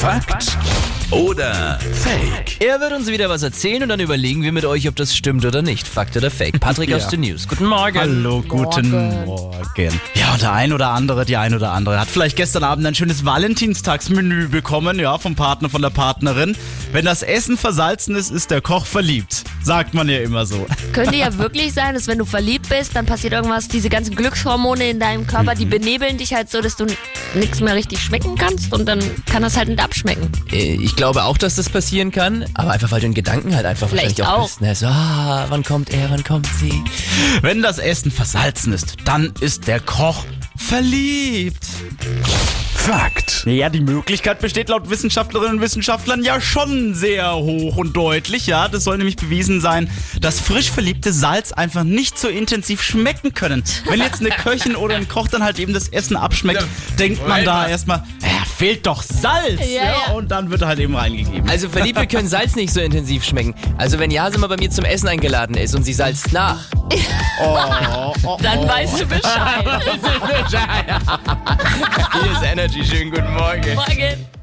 Fakt oder Fake? Er wird uns wieder was erzählen und dann überlegen wir mit euch, ob das stimmt oder nicht. Fakt oder Fake. Patrick aus den News. Guten Morgen. Hallo, guten Morgen. Ja, und der ein oder andere, die ein oder andere hat vielleicht gestern Abend ein schönes Valentinstagsmenü bekommen, ja, vom Partner, von der Partnerin. Wenn das Essen versalzen ist, ist der Koch verliebt. Sagt man ja immer so. Könnte ja wirklich sein, dass wenn du verliebt bist, dann passiert irgendwas, diese ganzen Glückshormone in deinem Körper, Mhm. die benebeln dich halt so, dass du nichts mehr richtig schmecken kannst und dann kann das halt nicht abschmecken. Äh, Ich glaube auch, dass das passieren kann, aber einfach weil du in Gedanken halt einfach Vielleicht wahrscheinlich auch auch. bist. Ne? So, ah, wann kommt er, wann kommt sie? Wenn das Essen versalzen ist, dann ist der Koch verliebt. Fakt. Ja, die Möglichkeit besteht laut Wissenschaftlerinnen und Wissenschaftlern ja schon sehr hoch und deutlich. Ja, das soll nämlich bewiesen sein, dass frisch verliebte Salz einfach nicht so intensiv schmecken können. Wenn jetzt eine Köchin oder ein Koch dann halt eben das Essen abschmeckt, denkt man da erstmal, ja, fehlt doch Salz. Ja, ja. Und dann wird er halt eben reingegeben. Also Verliebte können Salz nicht so intensiv schmecken. Also wenn Jase mal bei mir zum Essen eingeladen ist und sie salzt nach. Oh, oh, Dann weißt du Bescheid. Hier ist Energy. Schönen guten Morgen. Morgen.